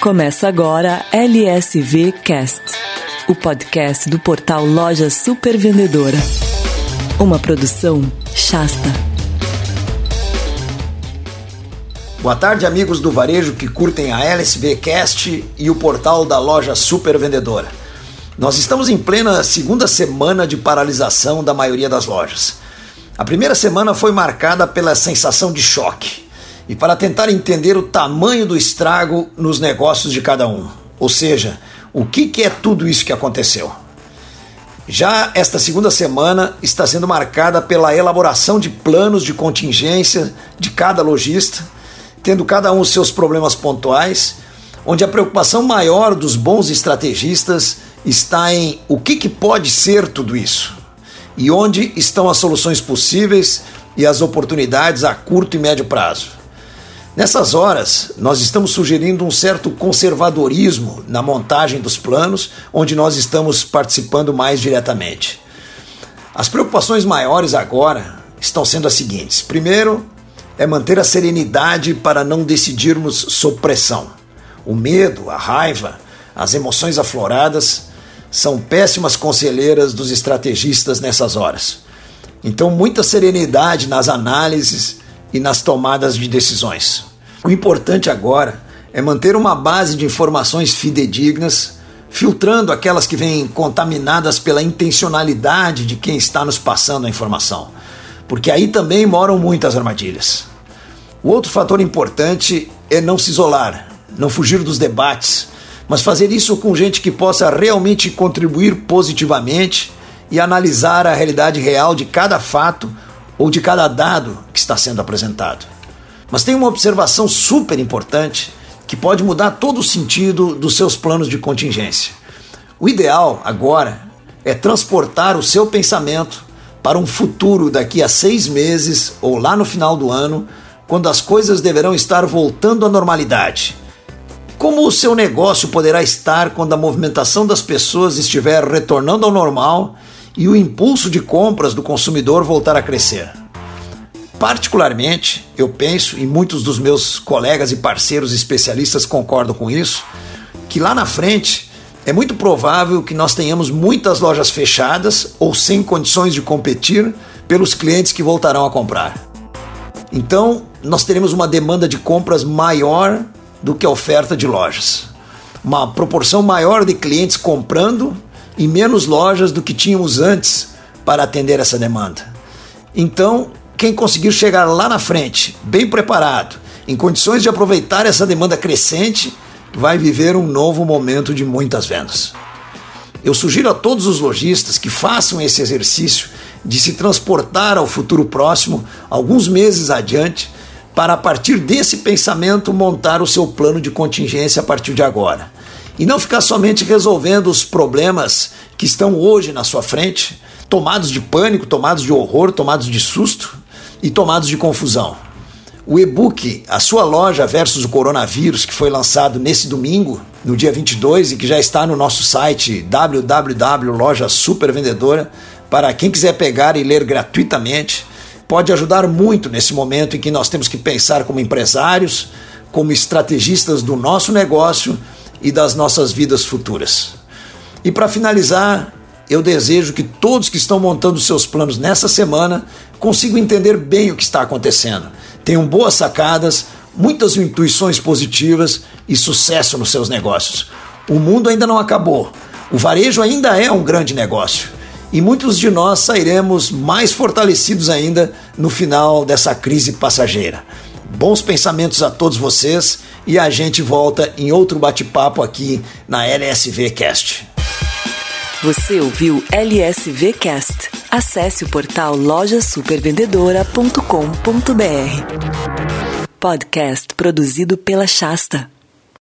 Começa agora LSV Cast, o podcast do portal Loja Super Vendedora. Uma produção Shasta. Boa tarde, amigos do varejo que curtem a LSV Cast e o portal da Loja Super Vendedora. Nós estamos em plena segunda semana de paralisação da maioria das lojas. A primeira semana foi marcada pela sensação de choque e para tentar entender o tamanho do estrago nos negócios de cada um. Ou seja, o que, que é tudo isso que aconteceu. Já esta segunda semana está sendo marcada pela elaboração de planos de contingência de cada lojista, tendo cada um os seus problemas pontuais, onde a preocupação maior dos bons estrategistas está em o que, que pode ser tudo isso e onde estão as soluções possíveis e as oportunidades a curto e médio prazo. Nessas horas, nós estamos sugerindo um certo conservadorismo na montagem dos planos, onde nós estamos participando mais diretamente. As preocupações maiores agora estão sendo as seguintes: primeiro, é manter a serenidade para não decidirmos sob pressão. O medo, a raiva, as emoções afloradas são péssimas conselheiras dos estrategistas nessas horas. Então, muita serenidade nas análises e nas tomadas de decisões. O importante agora é manter uma base de informações fidedignas, filtrando aquelas que vêm contaminadas pela intencionalidade de quem está nos passando a informação, porque aí também moram muitas armadilhas. O outro fator importante é não se isolar, não fugir dos debates, mas fazer isso com gente que possa realmente contribuir positivamente e analisar a realidade real de cada fato ou de cada dado que está sendo apresentado. Mas tem uma observação super importante que pode mudar todo o sentido dos seus planos de contingência. O ideal agora é transportar o seu pensamento para um futuro daqui a seis meses ou lá no final do ano, quando as coisas deverão estar voltando à normalidade. Como o seu negócio poderá estar quando a movimentação das pessoas estiver retornando ao normal e o impulso de compras do consumidor voltar a crescer. Particularmente, eu penso, e muitos dos meus colegas e parceiros especialistas concordam com isso, que lá na frente é muito provável que nós tenhamos muitas lojas fechadas ou sem condições de competir pelos clientes que voltarão a comprar. Então, nós teremos uma demanda de compras maior do que a oferta de lojas. Uma proporção maior de clientes comprando e menos lojas do que tínhamos antes para atender essa demanda. Então, quem conseguir chegar lá na frente, bem preparado, em condições de aproveitar essa demanda crescente, vai viver um novo momento de muitas vendas. Eu sugiro a todos os lojistas que façam esse exercício de se transportar ao futuro próximo, alguns meses adiante, para a partir desse pensamento montar o seu plano de contingência a partir de agora e não ficar somente resolvendo os problemas que estão hoje na sua frente, tomados de pânico, tomados de horror, tomados de susto e tomados de confusão. O e-book A Sua Loja versus o Coronavírus, que foi lançado nesse domingo, no dia 22, e que já está no nosso site www.lojasupervendedora, para quem quiser pegar e ler gratuitamente, pode ajudar muito nesse momento em que nós temos que pensar como empresários, como estrategistas do nosso negócio e das nossas vidas futuras. E para finalizar, eu desejo que todos que estão montando seus planos nessa semana consigam entender bem o que está acontecendo. Tenham boas sacadas, muitas intuições positivas e sucesso nos seus negócios. O mundo ainda não acabou. O varejo ainda é um grande negócio. E muitos de nós sairemos mais fortalecidos ainda no final dessa crise passageira. Bons pensamentos a todos vocês e a gente volta em outro bate-papo aqui na LSV Cast. Você ouviu LSV Cast? Acesse o portal lojasupervendedora.com.br. Podcast produzido pela Shasta.